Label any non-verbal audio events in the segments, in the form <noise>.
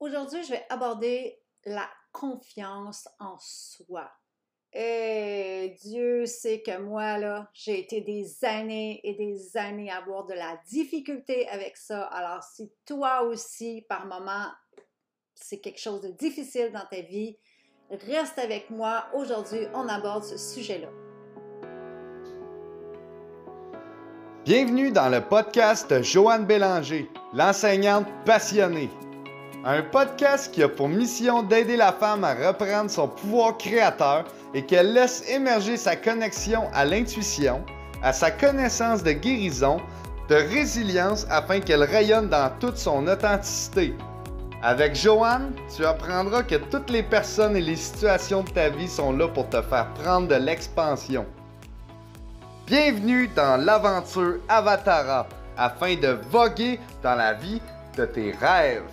Aujourd'hui, je vais aborder la confiance en soi. Et Dieu sait que moi, là, j'ai été des années et des années à avoir de la difficulté avec ça. Alors, si toi aussi, par moment, c'est quelque chose de difficile dans ta vie, reste avec moi. Aujourd'hui, on aborde ce sujet-là. Bienvenue dans le podcast Joanne Bélanger, l'enseignante passionnée. Un podcast qui a pour mission d'aider la femme à reprendre son pouvoir créateur et qu'elle laisse émerger sa connexion à l'intuition, à sa connaissance de guérison, de résilience afin qu'elle rayonne dans toute son authenticité. Avec Joanne, tu apprendras que toutes les personnes et les situations de ta vie sont là pour te faire prendre de l'expansion. Bienvenue dans l'aventure Avatara afin de voguer dans la vie de tes rêves.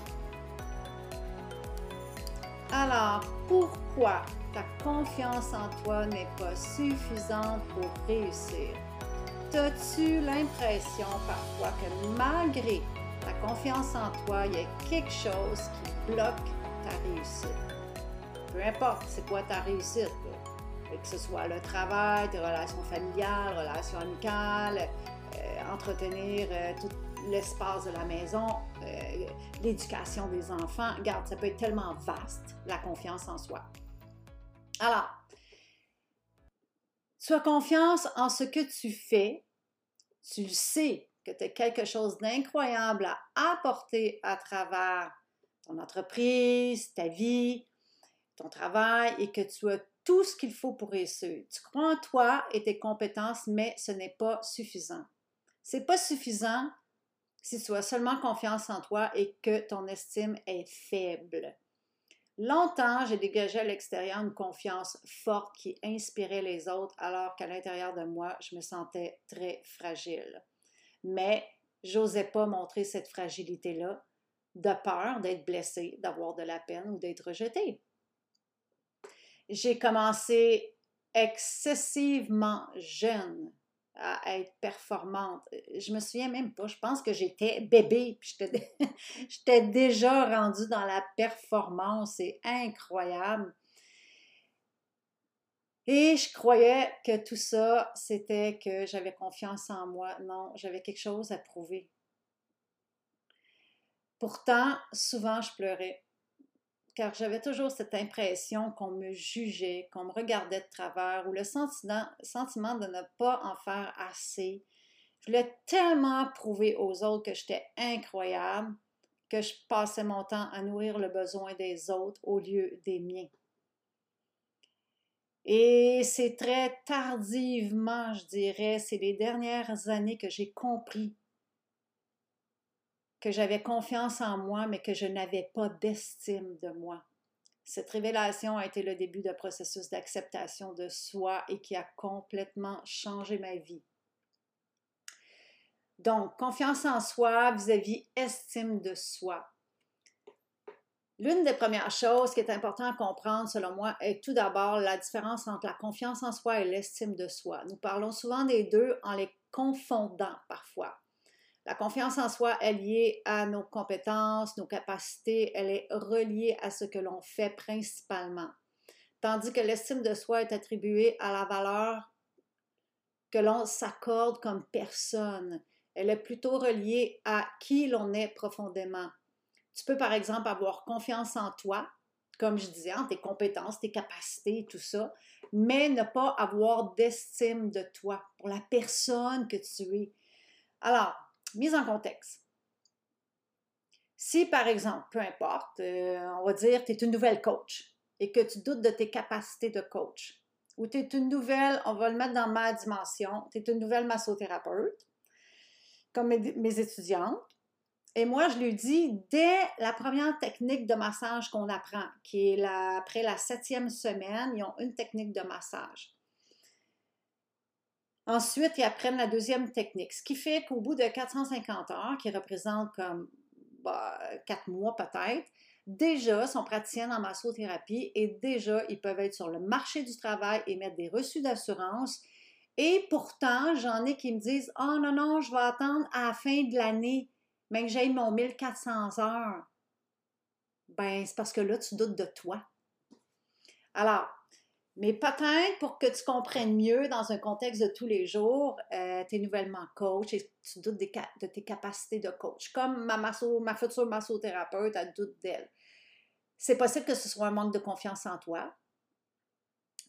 Alors, pourquoi ta confiance en toi n'est pas suffisante pour réussir? As-tu l'impression parfois que malgré ta confiance en toi, il y a quelque chose qui bloque ta réussite? Peu importe c'est quoi ta réussite, que ce soit le travail, tes relations familiales, relations amicales, euh, entretenir euh, tout l'espace de la maison, euh, l'éducation des enfants. Regarde, ça peut être tellement vaste, la confiance en soi. Alors, tu as confiance en ce que tu fais. Tu sais que tu as quelque chose d'incroyable à apporter à travers ton entreprise, ta vie, ton travail et que tu as tout ce qu'il faut pour réussir. Tu crois en toi et tes compétences, mais ce n'est pas suffisant. C'est pas suffisant si tu as seulement confiance en toi et que ton estime est faible. Longtemps, j'ai dégagé à l'extérieur une confiance forte qui inspirait les autres, alors qu'à l'intérieur de moi, je me sentais très fragile. Mais j'osais pas montrer cette fragilité-là, de peur d'être blessée, d'avoir de la peine ou d'être rejetée. J'ai commencé excessivement jeune à être performante. Je me souviens même pas, je pense que j'étais bébé, puis <laughs> j'étais déjà rendue dans la performance, c'est incroyable. Et je croyais que tout ça, c'était que j'avais confiance en moi. Non, j'avais quelque chose à prouver. Pourtant, souvent, je pleurais car j'avais toujours cette impression qu'on me jugeait, qu'on me regardait de travers ou le sentiment, de ne pas en faire assez. Je voulais tellement prouver aux autres que j'étais incroyable que je passais mon temps à nourrir le besoin des autres au lieu des miens. Et c'est très tardivement, je dirais, c'est les dernières années que j'ai compris que j'avais confiance en moi, mais que je n'avais pas d'estime de moi. Cette révélation a été le début d'un processus d'acceptation de soi et qui a complètement changé ma vie. Donc, confiance en soi vis-à-vis estime de soi. L'une des premières choses qui est important à comprendre, selon moi, est tout d'abord la différence entre la confiance en soi et l'estime de soi. Nous parlons souvent des deux en les confondant parfois. La confiance en soi est liée à nos compétences, nos capacités, elle est reliée à ce que l'on fait principalement. Tandis que l'estime de soi est attribuée à la valeur que l'on s'accorde comme personne. Elle est plutôt reliée à qui l'on est profondément. Tu peux par exemple avoir confiance en toi, comme je disais, en tes compétences, tes capacités, tout ça, mais ne pas avoir d'estime de toi pour la personne que tu es. Alors, mise en contexte. Si, par exemple, peu importe, euh, on va dire, tu es une nouvelle coach et que tu doutes de tes capacités de coach, ou tu es une nouvelle, on va le mettre dans ma dimension, tu es une nouvelle massothérapeute, comme mes, étudiantes, et moi, je lui dis, dès la première technique de massage qu'on apprend, qui est après la septième semaine, ils ont une technique de massage. Ensuite, ils apprennent la deuxième technique, ce qui fait qu'au bout de 450 heures, qui représente comme bah, quatre mois peut-être, déjà sont praticiens en massothérapie et déjà ils peuvent être sur le marché du travail et mettre des reçus d'assurance. Et pourtant, j'en ai qui me disent Oh non, non, je vais attendre à la fin de l'année, mais que j'aille mon 1400 heures. Ben, c'est parce que là, tu doutes de toi. Alors, mais peut-être pour que tu comprennes mieux dans un contexte de tous les jours, euh, tu es nouvellement coach et tu doutes de tes capacités de coach. Comme ma, masso, ma future massothérapeute, elle doute d'elle. C'est possible que ce soit un manque de confiance en toi.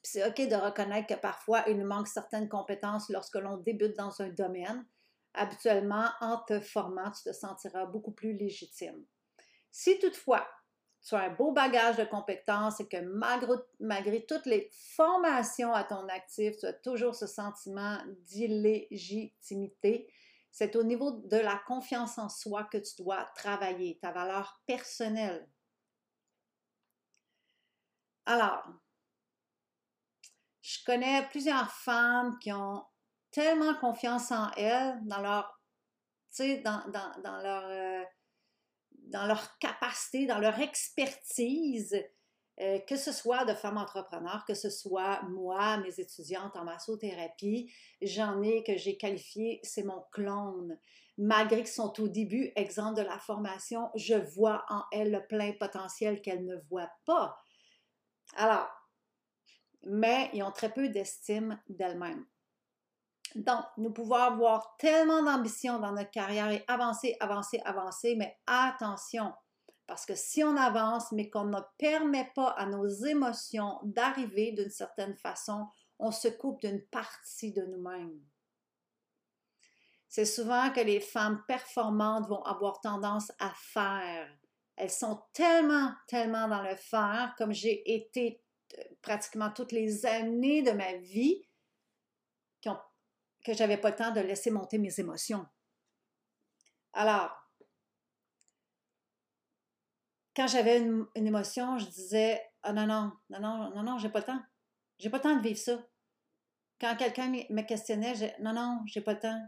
C'est OK de reconnaître que parfois, il nous manque certaines compétences lorsque l'on débute dans un domaine. Habituellement, en te formant, tu te sentiras beaucoup plus légitime. Si toutefois, tu as un beau bagage de compétences et que malgré, malgré toutes les formations à ton actif, tu as toujours ce sentiment d'illégitimité, c'est au niveau de la confiance en soi que tu dois travailler, ta valeur personnelle. Alors, je connais plusieurs femmes qui ont tellement confiance en elles, dans leur, dans, dans, dans leur euh, dans leur capacité, dans leur expertise, euh, que ce soit de femmes entrepreneurs, que ce soit moi, mes étudiantes en massothérapie, j'en ai que j'ai qualifié, c'est mon clone. Malgré qu'ils sont au début, exemple de la formation, je vois en elles le plein potentiel qu'elles ne voient pas. Alors, mais ils ont très peu d'estime d'elles-mêmes. Donc, nous pouvons avoir tellement d'ambition dans notre carrière et avancer, avancer, avancer, mais attention, parce que si on avance, mais qu'on ne permet pas à nos émotions d'arriver d'une certaine façon, on se coupe d'une partie de nous-mêmes. C'est souvent que les femmes performantes vont avoir tendance à faire. Elles sont tellement, tellement dans le faire, comme j'ai été euh, pratiquement toutes les années de ma vie, qui ont que j'avais pas le temps de laisser monter mes émotions. Alors, quand j'avais une, émotion, je disais Ah non, non, non, non, non, non, j'ai pas le temps. J'ai pas le temps de vivre ça. Quand quelqu'un me questionnait, je, non, non, j'ai pas le temps.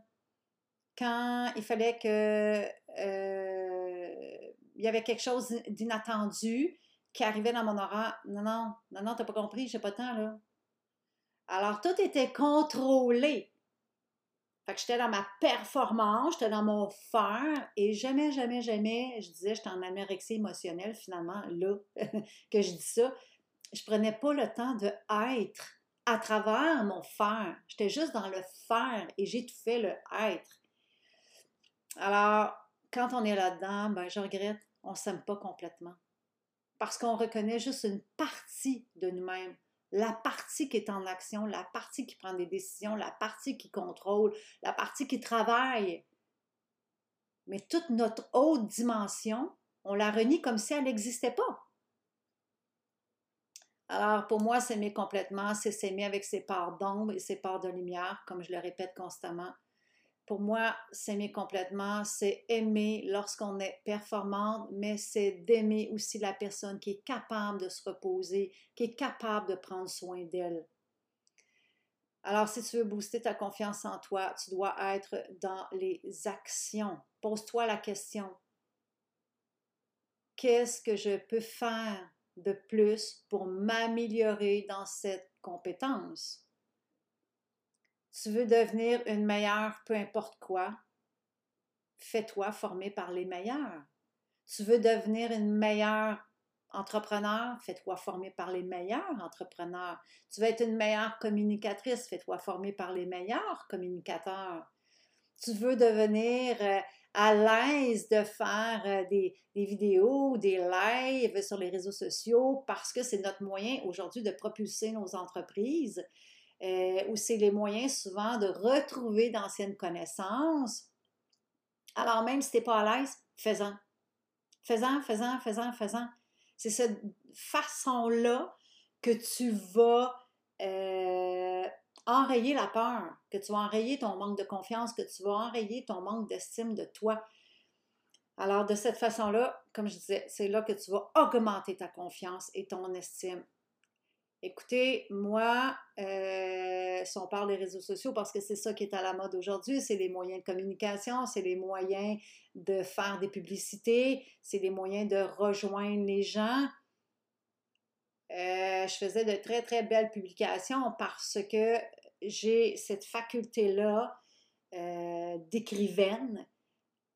Quand il fallait que euh, il y avait quelque chose d'inattendu qui arrivait dans mon horaire, non, non, non, non, t'as pas compris, j'ai pas le temps là. Alors tout était contrôlé. Fait que j'étais dans ma performance, j'étais dans mon faire et jamais, jamais, jamais, je disais, j'étais en anorexie émotionnelle finalement, là, <laughs> que je dis ça. Je prenais pas le temps de être à travers mon faire. J'étais juste dans le faire et fait le être. Alors, quand on est là-dedans, ben, je regrette, on s'aime pas complètement. Parce qu'on reconnaît juste une partie de nous-mêmes la partie qui est en action, la partie qui prend des décisions, la partie qui contrôle, la partie qui travaille. Mais toute notre haute dimension, on la renie comme si elle n'existait pas. Alors, pour moi, s'aimer complètement, c'est s'aimer avec ses parts d'ombre et ses parts de lumière, comme je le répète constamment. Pour moi, s'aimer complètement, c'est aimer lorsqu'on est performante, mais c'est d'aimer aussi la personne qui est capable de se reposer, qui est capable de prendre soin d'elle. Alors, si tu veux booster ta confiance en toi, tu dois être dans les actions. Pose-toi la question, qu'est-ce que je peux faire de plus pour m'améliorer dans cette compétence? Tu veux devenir une meilleure, peu importe quoi, fais-toi former par les meilleurs. Tu veux devenir une meilleure entrepreneur, fais-toi former par les meilleurs entrepreneurs. Tu veux être une meilleure communicatrice, fais-toi former par les meilleurs communicateurs. Tu veux devenir euh, à l'aise de faire euh, des, des, vidéos, des lives sur les réseaux sociaux parce que c'est notre moyen aujourd'hui de propulser nos entreprises euh, où c'est les moyens souvent de retrouver d'anciennes connaissances. Alors même si tu n'es pas à l'aise, fais-en. Fais-en, fais-en, fais-en, fais-en. C'est cette façon-là que tu vas euh, enrayer la peur, que tu vas enrayer ton manque de confiance, que tu vas enrayer ton manque d'estime de toi. Alors, de cette façon-là, comme je disais, c'est là que tu vas augmenter ta confiance et ton estime. Écoutez, moi, euh, si on parle des réseaux sociaux, parce que c'est ça qui est à la mode aujourd'hui, c'est les moyens de communication, c'est les moyens de faire des publicités, c'est les moyens de rejoindre les gens. Euh, je faisais de très, très belles publications parce que j'ai cette faculté-là euh, d'écrivaine,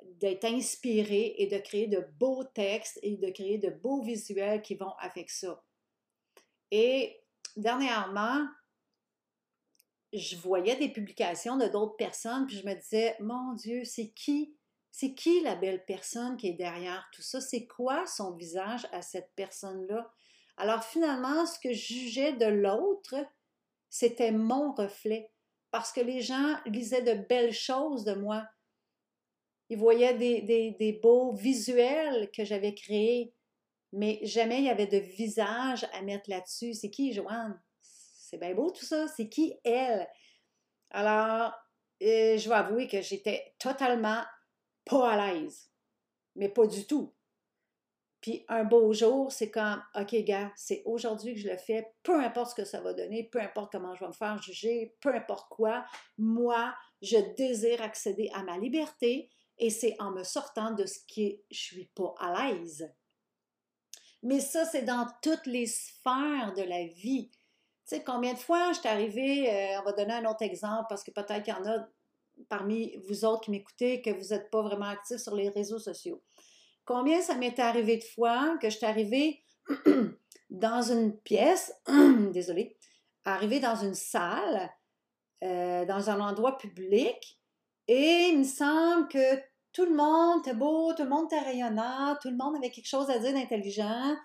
d'être inspiré et de créer de beaux textes et de créer de beaux visuels qui vont avec ça. Et dernièrement, je voyais des publications de d'autres personnes, puis je me disais, mon Dieu, c'est qui? C'est qui la belle personne qui est derrière tout ça? C'est quoi son visage à cette personne-là? Alors finalement, ce que je jugeais de l'autre, c'était mon reflet. Parce que les gens lisaient de belles choses de moi. Ils voyaient des, des beaux visuels que j'avais créés, mais jamais il y avait de visage à mettre là-dessus. C'est qui, Joanne? C'est bien beau tout ça. C'est qui elle? Alors, euh, je vais avouer que j'étais totalement pas à l'aise. Mais pas du tout. Puis un beau jour, c'est comme, OK, gars, c'est aujourd'hui que je le fais, peu importe ce que ça va donner, peu importe comment je vais me faire juger, peu importe quoi, moi, je désire accéder à ma liberté et c'est en me sortant de ce qui je suis pas à l'aise. Mais ça, c'est dans toutes les sphères de la vie. Tu sais, combien de fois je suis arrivée, euh, on va donner un autre exemple parce que peut-être qu'il y en a parmi vous autres qui m'écoutez que vous n'êtes pas vraiment actifs sur les réseaux sociaux. Combien ça m'est arrivé de fois que je suis arrivée <clears throat> dans une pièce, <clears throat> désolée, arrivée dans une salle, euh, dans un endroit public, et il me semble que tout le monde était beau, tout le monde était rayonnant, tout le monde avait quelque chose à dire d'intelligent,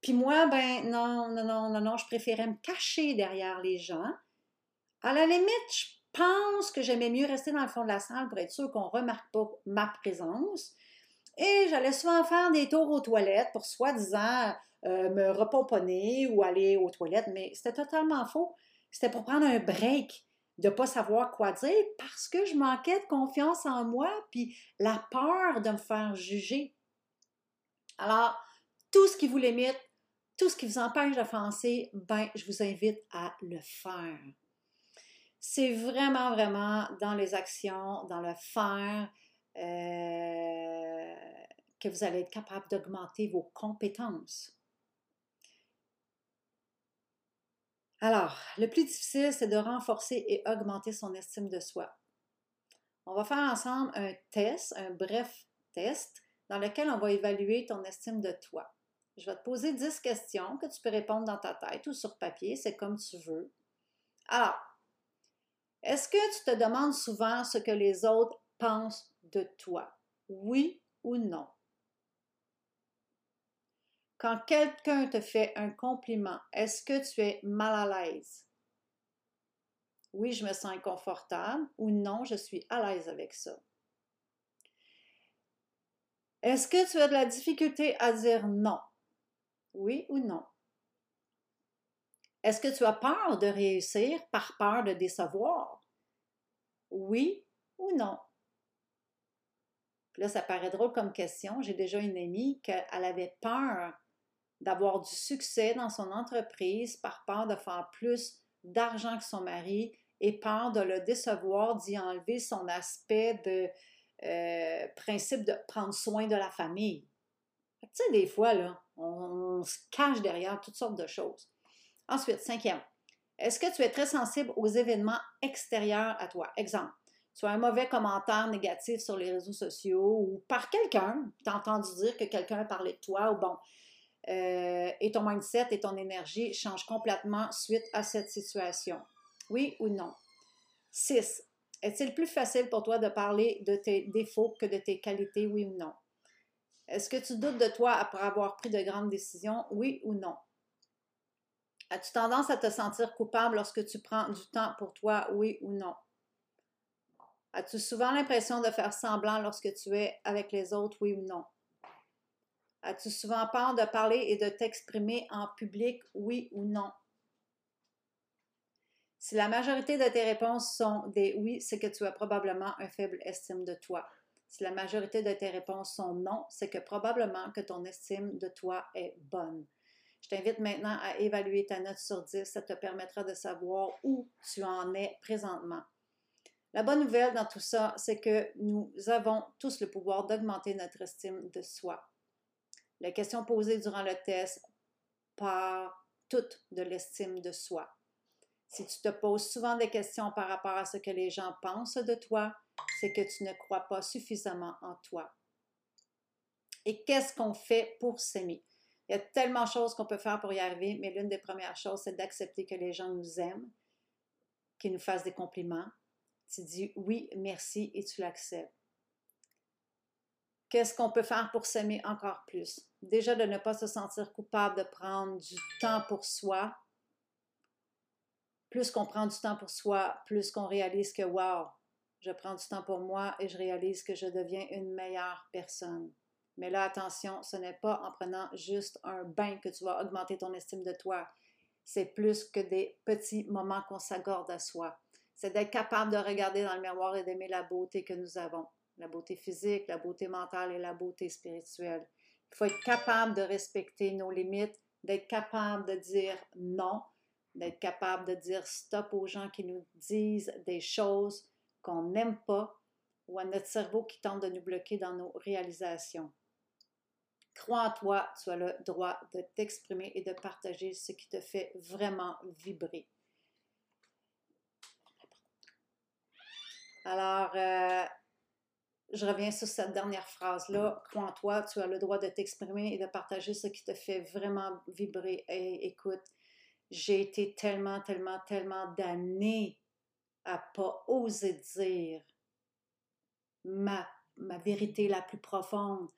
puis moi, ben non, non, non, non, non, je préférais me cacher derrière les gens. À la limite, je pense que j'aimais mieux rester dans le fond de la salle pour être sûr qu'on ne remarque pas ma présence. Et j'allais souvent faire des tours aux toilettes pour soi-disant euh, me repomponner ou aller aux toilettes, mais c'était totalement faux. C'était pour prendre un break, de pas savoir quoi dire parce que je manquais de confiance en moi, puis la peur de me faire juger. Alors, tout ce qui vous limite, tout ce qui vous empêche d'offenser, ben, je vous invite à le faire. C'est vraiment, vraiment dans les actions, dans le faire, euh, que vous allez être capable d'augmenter vos compétences. Alors, le plus difficile, c'est de renforcer et augmenter son estime de soi. On va faire ensemble un test, un bref test, dans lequel on va évaluer ton estime de toi. Je vais te poser 10 questions que tu peux répondre dans ta tête ou sur papier, c'est comme tu veux. Alors, est-ce que tu te demandes souvent ce que les autres pensent de toi? Oui ou non? Quand quelqu'un te fait un compliment, est-ce que tu es mal à l'aise? Oui, je me sens inconfortable ou non, je suis à l'aise avec ça. Est-ce que tu as de la difficulté à dire non? Oui ou non? Est-ce que tu as peur de réussir par peur de décevoir? Oui ou non? là, ça paraît drôle comme question. J'ai déjà une amie qu'elle avait peur d'avoir du succès dans son entreprise par peur de faire plus d'argent que son mari et peur de le décevoir, d'y enlever son aspect de euh, principe de prendre soin de la famille. Tu sais, des fois, là, on, se cache derrière toutes sortes de choses. Ensuite, cinquième, est-ce que tu es très sensible aux événements extérieurs à toi? Exemple, tu as un mauvais commentaire négatif sur les réseaux sociaux ou par quelqu'un, tu as entendu dire que quelqu'un a de toi ou bon, euh, et ton mindset et ton énergie changent complètement suite à cette situation. Oui ou non? Six, Est-il plus facile pour toi de parler de tes défauts que de tes qualités, oui ou non? Est-ce que tu doutes de toi après avoir pris de grandes décisions, oui ou non? As-tu tendance à te sentir coupable lorsque tu prends du temps pour toi, oui ou non? As-tu souvent l'impression de faire semblant lorsque tu es avec les autres, oui ou non? As-tu souvent peur de parler et de t'exprimer en public, oui ou non? Si la majorité de tes réponses sont des oui, c'est que tu as probablement un faible estime de toi. Si la majorité de tes réponses sont non, c'est que probablement que ton estime de toi est bonne. Je t'invite maintenant à évaluer ta note sur 10. Ça te permettra de savoir où tu en es présentement. La bonne nouvelle dans tout ça, c'est que nous avons tous le pouvoir d'augmenter notre estime de soi. La question posée durant le test part toute de l'estime de soi. Si tu te poses souvent des questions par rapport à ce que les gens pensent de toi, c'est que tu ne crois pas suffisamment en toi. Et qu'est-ce qu'on fait pour s'aimer? Il y a tellement de choses qu'on peut faire pour y arriver, mais l'une des premières choses, c'est d'accepter que les gens nous aiment, qu'ils nous fassent des compliments. Tu dis oui, merci et tu l'acceptes. Qu'est-ce qu'on peut faire pour s'aimer encore plus? Déjà de ne pas se sentir coupable de prendre du temps pour soi. Plus qu'on prend du temps pour soi, plus qu'on réalise que, wow, je prends du temps pour moi et je réalise que je deviens une meilleure personne. Mais là, attention, ce n'est pas en prenant juste un bain que tu vas augmenter ton estime de toi. C'est plus que des petits moments qu'on s'accorde à soi. C'est d'être capable de regarder dans le miroir et d'aimer la beauté que nous avons. La beauté physique, la beauté mentale et la beauté spirituelle. Il faut être capable de respecter nos limites, d'être capable de dire non, d'être capable de dire stop aux gens qui nous disent des choses qu'on n'aime pas ou à notre cerveau qui tente de nous bloquer dans nos réalisations. Crois en toi, tu as le droit de t'exprimer et de partager ce qui te fait vraiment vibrer. Alors, euh, je reviens sur cette dernière phrase-là. Crois en toi, tu as le droit de t'exprimer et de partager ce qui te fait vraiment vibrer. Et écoute, j'ai été tellement, tellement, tellement d'années à pas oser dire ma, ma vérité la plus profonde,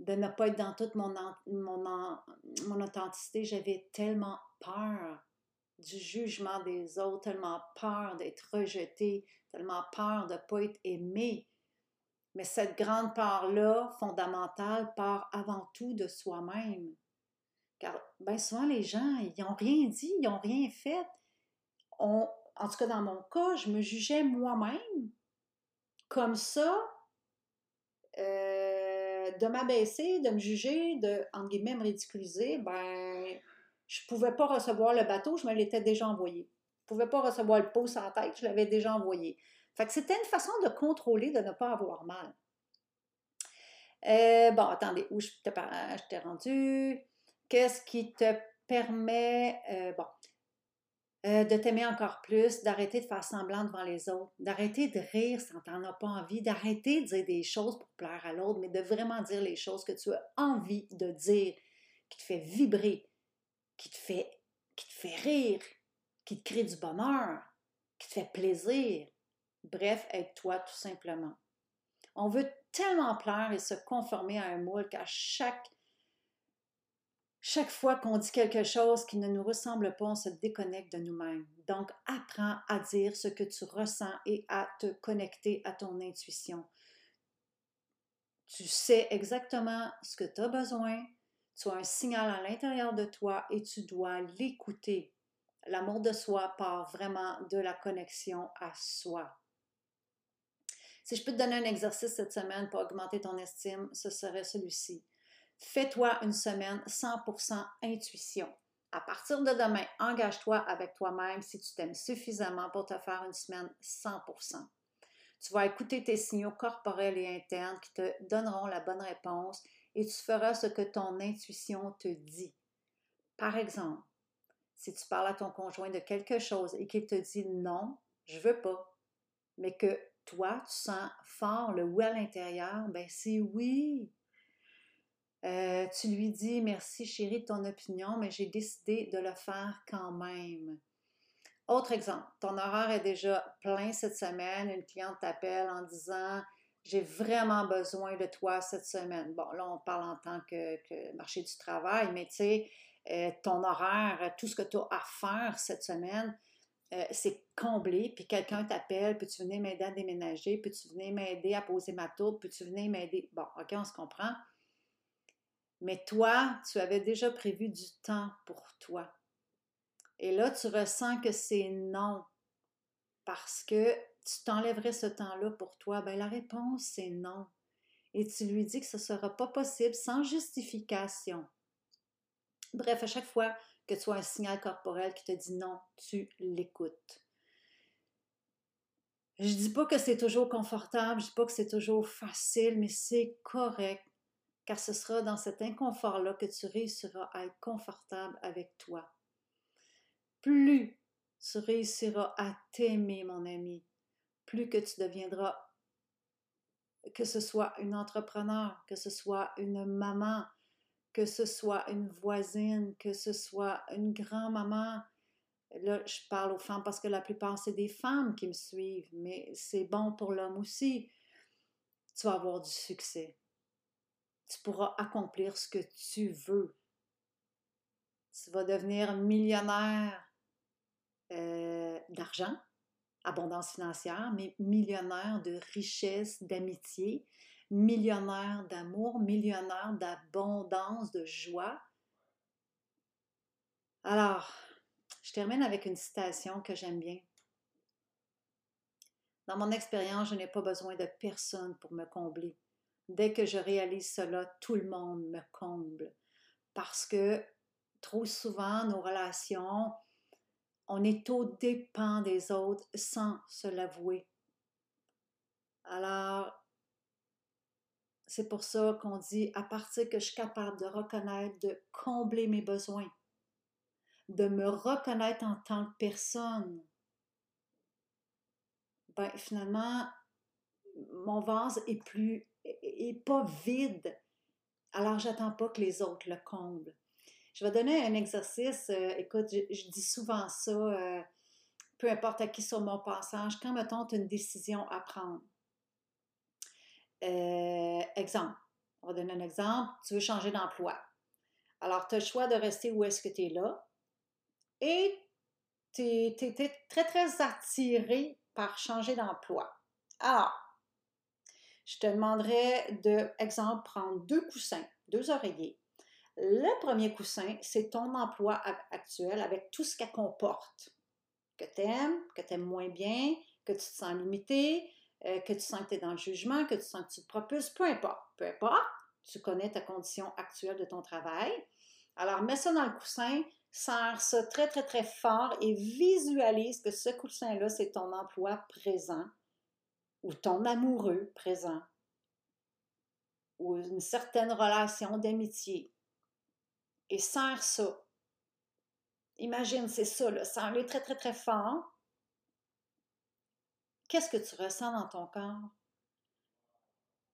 de ne pas être dans toute mon, mon, mon authenticité. J'avais tellement peur du jugement des autres, tellement peur d'être rejetée, tellement peur de ne pas être aimée. Mais cette grande part-là, fondamentale, part avant tout de soi-même. Car bien souvent, les gens, ils n'ont rien dit, ils n'ont rien fait. En tout cas, dans mon cas, je me jugeais moi-même. Comme ça, euh, de m'abaisser, de me juger, de, me ridiculiser, ben, je ne pouvais pas recevoir le bateau, je me l'étais déjà envoyé. Je ne pouvais pas recevoir le pot sans tête, je l'avais déjà envoyé. Fait que c'était une façon de contrôler, de ne pas avoir mal. Euh, bon, attendez, où je t'ai rendu? Qu'est-ce qui te permet, euh, bon, euh, de t'aimer encore plus, d'arrêter de faire semblant devant les autres, d'arrêter de rire sans t'en as pas envie, d'arrêter de dire des choses pour plaire à l'autre, mais de vraiment dire les choses que tu as envie de dire, qui te fait vibrer, qui te fait, qui te fait rire, qui te crée du bonheur, qui te fait plaisir? Bref, être toi tout simplement. On veut tellement plaire et se conformer à un moule qu'à chaque, chaque fois qu'on dit quelque chose qui ne nous ressemble pas, on se déconnecte de nous-mêmes. Donc, apprends à dire ce que tu ressens et à te connecter à ton intuition. Tu sais exactement ce que tu as besoin, tu as un signal à l'intérieur de toi et tu dois l'écouter. L'amour de soi part vraiment de la connexion à soi. Si je peux te donner un exercice cette semaine pour augmenter ton estime, ce serait celui-ci. Fais-toi une semaine 100% intuition. À partir de demain, engage-toi avec toi-même si tu t'aimes suffisamment pour te faire une semaine 100%. Tu vas écouter tes signaux corporels et internes qui te donneront la bonne réponse et tu feras ce que ton intuition te dit. Par exemple, si tu parles à ton conjoint de quelque chose et qu'il te dit non, je veux pas, mais que toi, tu sens fort le oui à l'intérieur, ben c'est oui. Euh, tu lui dis merci chérie de ton opinion, mais j'ai décidé de le faire quand même. Autre exemple, ton horaire est déjà plein cette semaine, une cliente t'appelle en disant j'ai vraiment besoin de toi cette semaine. Bon, là, on parle en tant que, marché du travail, mais tu sais, euh, ton horaire, tout ce que tu as à faire cette semaine, euh, c'est comblé, puis quelqu'un t'appelle, puis tu venir m'aider à déménager, puis tu venir m'aider à poser ma tour, puis tu venir m'aider? Bon, OK, on se comprend. Mais toi, tu avais déjà prévu du temps pour toi. Et là, tu ressens que c'est non, parce que tu t'enlèverais ce temps-là pour toi. Bien, la réponse, c'est non. Et tu lui dis que ce ne sera pas possible sans justification. Bref, à chaque fois que tu as un signal corporel qui te dit non, tu l'écoutes. Je dis pas que c'est toujours confortable, je dis pas que c'est toujours facile, mais c'est correct, car ce sera dans cet inconfort-là que tu réussiras à être confortable avec toi. Plus tu réussiras à t'aimer, mon ami, plus que tu deviendras que ce soit une entrepreneur, que ce soit une maman, que ce soit une voisine, que ce soit une grand-maman. Là, je parle aux femmes parce que la plupart, c'est des femmes qui me suivent, mais c'est bon pour l'homme aussi. Tu vas avoir du succès. Tu pourras accomplir ce que tu veux. Tu vas devenir millionnaire euh, d'argent, abondance financière, mais millionnaire de richesse, d'amitié, millionnaire d'amour, millionnaire d'abondance, de joie. Alors, je termine avec une citation que j'aime bien. Dans mon expérience, je n'ai pas besoin de personne pour me combler. Dès que je réalise cela, tout le monde me comble. Parce que trop souvent, nos relations, on est au dépens des autres sans se l'avouer. Alors, c'est pour ça qu'on dit, à partir que je suis capable de reconnaître, de combler mes besoins, de me reconnaître en tant que personne, ben finalement, mon vase est plus, est pas vide. Alors, j'attends pas que les autres le comblent. Je vais donner un exercice. Euh, écoute, je, dis souvent ça, euh, peu importe à qui sur mon passage, quand, me tente une décision à prendre. Euh, exemple, on va donner un exemple. Tu veux changer d'emploi. Alors, tu as le choix de rester où est-ce que tu es là et tu es, très, très attiré par changer d'emploi. Alors, je te demanderais de, exemple, prendre deux coussins, deux oreillers, le premier coussin, c'est ton emploi actuel avec tout ce qu'elle comporte. Que tu aimes, que tu aimes moins bien, que tu te sens limité, euh, que tu sens que tu es dans le jugement, que tu sens que tu te propulses, peu importe. Peu importe, tu connais ta condition actuelle de ton travail. Alors, mets ça dans le coussin, serre ça très, très, très fort et visualise que ce coussin-là, c'est ton emploi présent ou ton amoureux présent ou une certaine relation d'amitié et serre ça. Imagine, c'est ça, serre-le très, très, très fort. Qu'est-ce que tu ressens dans ton corps?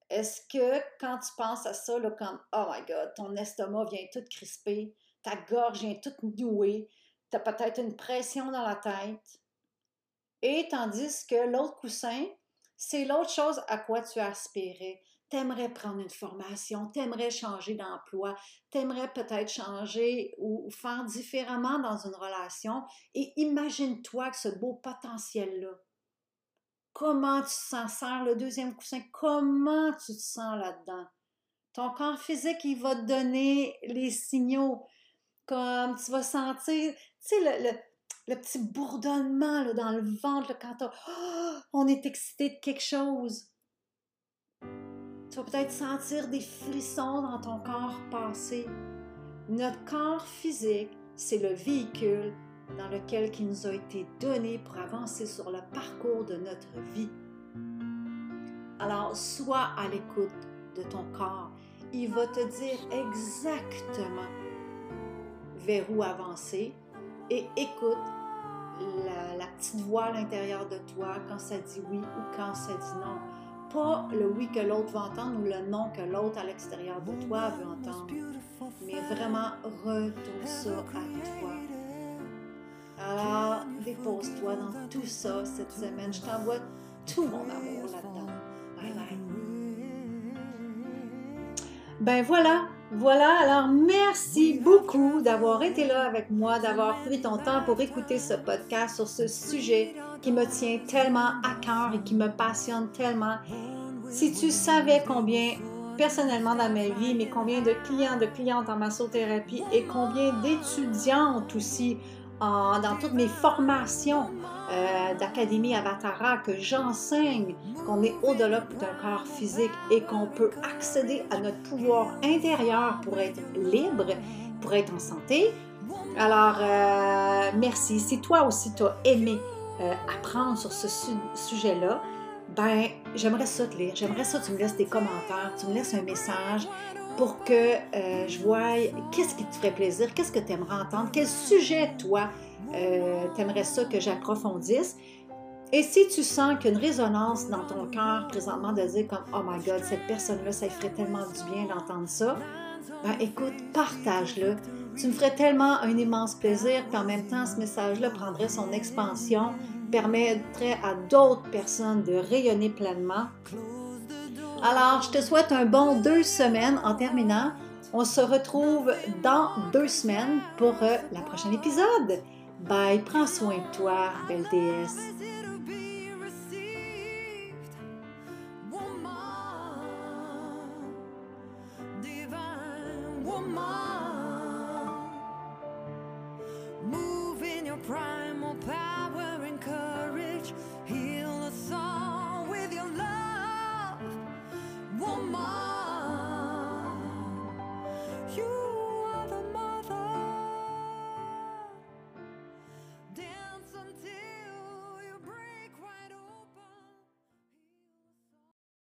Est-ce que quand tu penses à ça, là, comme Oh my God, ton estomac vient tout crisper, ta gorge vient toute nouée, tu as peut-être une pression dans la tête. Et tandis que l'autre coussin, c'est l'autre chose à quoi tu aspirais t'aimerais prendre une formation, t'aimerais changer d'emploi, t'aimerais peut-être changer ou faire différemment dans une relation et imagine-toi que ce beau potentiel-là. Comment tu te sens? Serre le deuxième coussin. Comment tu te sens là-dedans? Ton corps physique, il va te donner les signaux. Comme tu vas sentir, tu sais, le, petit bourdonnement dans le ventre quand on est excité de quelque chose. Tu vas peut-être sentir des frissons dans ton corps passé. Notre corps physique, c'est le véhicule dans lequel il nous a été donné pour avancer sur le parcours de notre vie. Alors, sois à l'écoute de ton corps. Il va te dire exactement vers où avancer et écoute la, la petite voix à l'intérieur de toi quand ça dit oui ou quand ça dit non pas le oui que l'autre va entendre ou le non que l'autre à l'extérieur de toi veut entendre, mais vraiment retourne ça à toi. Alors, dépose-toi dans tout ça cette semaine. Je t'envoie tout mon amour là-dedans. Bye bye. Ben voilà, voilà. Alors, merci beaucoup d'avoir été là avec moi, d'avoir pris ton temps pour écouter ce podcast sur ce sujet qui me tient tellement à cœur et qui me passionne tellement. Si tu savais combien, personnellement dans ma vie, mais combien de clients, de clientes en massothérapie et combien d'étudiantes aussi dans toutes mes formations euh, d'Académie Avatara que j'enseigne qu'on est au-delà d'un corps physique et qu'on peut accéder à notre pouvoir intérieur pour être libre, pour être en santé. Alors, euh, merci. Si toi aussi tu as aimé euh, apprendre sur ce sujet-là, ben, j'aimerais ça te lire. J'aimerais ça que tu me laisses des commentaires, tu me laisses un message pour que euh, je voie qu'est-ce qui te ferait plaisir, qu'est-ce que tu aimerais entendre, quel sujet, toi, euh, tu aimerais ça que j'approfondisse. Et si tu sens qu'il y a une résonance dans ton cœur présentement de dire comme Oh my God, cette personne-là, ça lui ferait tellement du bien d'entendre ça, ben écoute, partage-le. Tu me ferais tellement un immense plaisir, qu'en même temps, ce message-là prendrait son expansion, permettrait à d'autres personnes de rayonner pleinement. Alors, je te souhaite un bon deux semaines en terminant. On se retrouve dans deux semaines pour euh, la prochaine épisode. Bye, prends soin de toi, belle déesse.